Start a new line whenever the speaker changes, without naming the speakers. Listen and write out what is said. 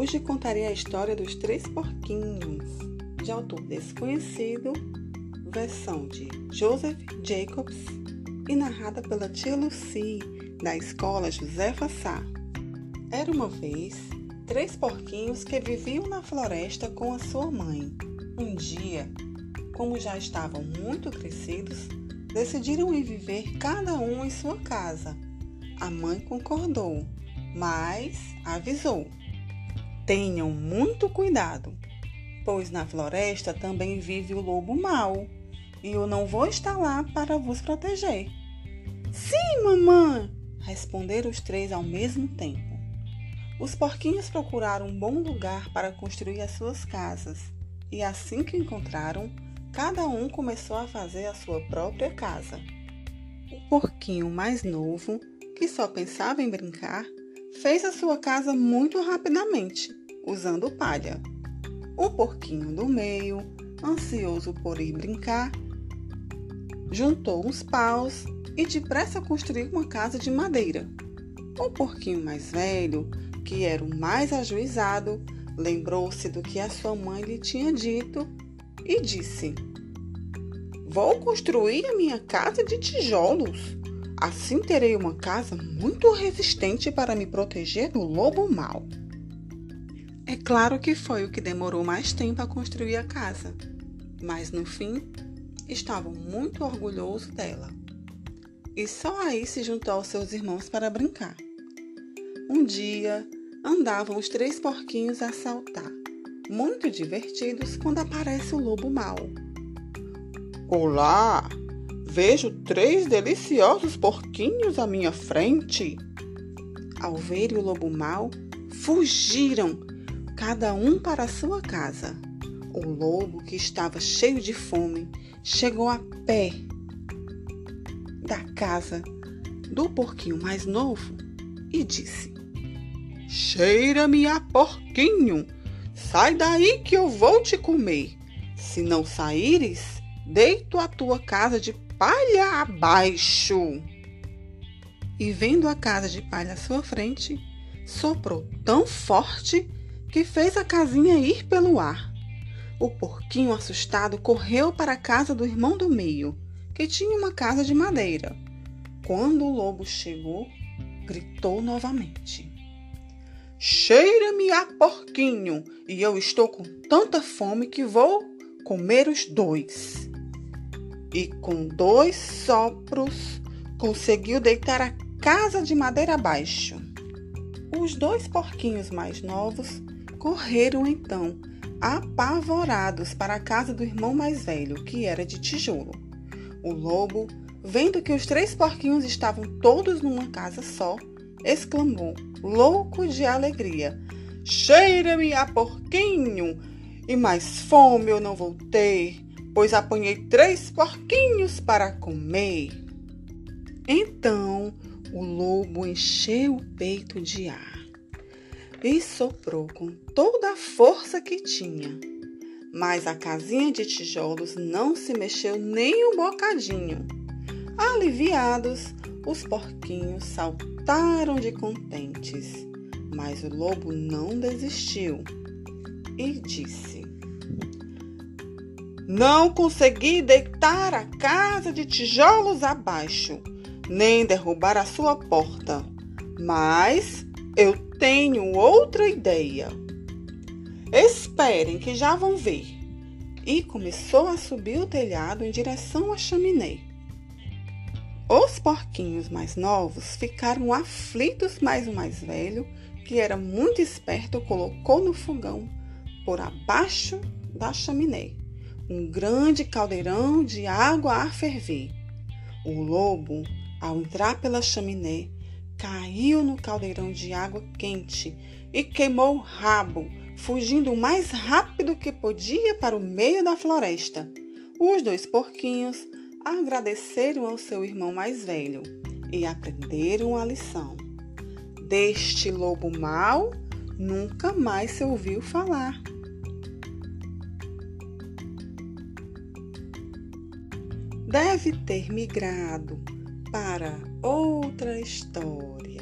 Hoje contarei a história dos três porquinhos, de autor desconhecido, versão de Joseph Jacobs e narrada pela tia Lucy, da escola Josefa Sá. Era uma vez três porquinhos que viviam na floresta com a sua mãe. Um dia, como já estavam muito crescidos, decidiram ir viver cada um em sua casa. A mãe concordou, mas avisou Tenham muito cuidado, pois na floresta também vive o lobo mau e eu não vou estar lá para vos proteger. Sim, mamãe! responderam os três ao mesmo tempo. Os porquinhos procuraram um bom lugar para construir as suas casas e assim que encontraram, cada um começou a fazer a sua própria casa. O porquinho mais novo, que só pensava em brincar, fez a sua casa muito rapidamente usando palha. O porquinho do meio, ansioso por ir brincar, juntou uns paus e depressa construiu uma casa de madeira. O porquinho mais velho, que era o mais ajuizado, lembrou-se do que a sua mãe lhe tinha dito e disse: Vou construir a minha casa de tijolos. Assim terei uma casa muito resistente para me proteger do lobo mau. É claro que foi o que demorou mais tempo a construir a casa, mas no fim estavam muito orgulhosos dela. E só aí se juntou aos seus irmãos para brincar. Um dia andavam os três porquinhos a saltar, muito divertidos quando aparece o lobo mau.
Olá! Vejo três deliciosos porquinhos à minha frente.
Ao ver o lobo mau, fugiram cada um para sua casa. O lobo, que estava cheio de fome, chegou a pé da casa do porquinho mais novo e disse:
Cheira-me a porquinho, sai daí que eu vou te comer. Se não saíres, deito a tua casa de palha abaixo. E vendo a casa de palha à sua frente, soprou tão forte que fez a casinha ir pelo ar. O porquinho, assustado, correu para a casa do irmão do meio, que tinha uma casa de madeira. Quando o lobo chegou, gritou novamente: Cheira-me a porquinho, e eu estou com tanta fome que vou comer os dois. E com dois sopros conseguiu deitar a casa de madeira abaixo.
Os dois porquinhos mais novos Correram então, apavorados, para a casa do irmão mais velho, que era de tijolo. O lobo, vendo que os três porquinhos estavam todos numa casa só, exclamou, louco de alegria: Cheira-me a porquinho! E mais fome eu não vou ter, pois apanhei três porquinhos para comer. Então o lobo encheu o peito de ar e soprou com toda a força que tinha. Mas a casinha de tijolos não se mexeu nem um bocadinho. Aliviados, os porquinhos saltaram de contentes, mas o lobo não desistiu e disse:
Não consegui deitar a casa de tijolos abaixo, nem derrubar a sua porta, mas eu tenho outra ideia. Esperem que já vão ver.
E começou a subir o telhado em direção à chaminé. Os porquinhos mais novos ficaram aflitos, mas o mais velho, que era muito esperto, colocou no fogão, por abaixo da chaminé, um grande caldeirão de água a ferver. O lobo, ao entrar pela chaminé, caiu no caldeirão de água quente e queimou o rabo, fugindo o mais rápido que podia para o meio da floresta. Os dois porquinhos agradeceram ao seu irmão mais velho e aprenderam a lição. Deste lobo mau nunca mais se ouviu falar. Deve ter migrado para outra história.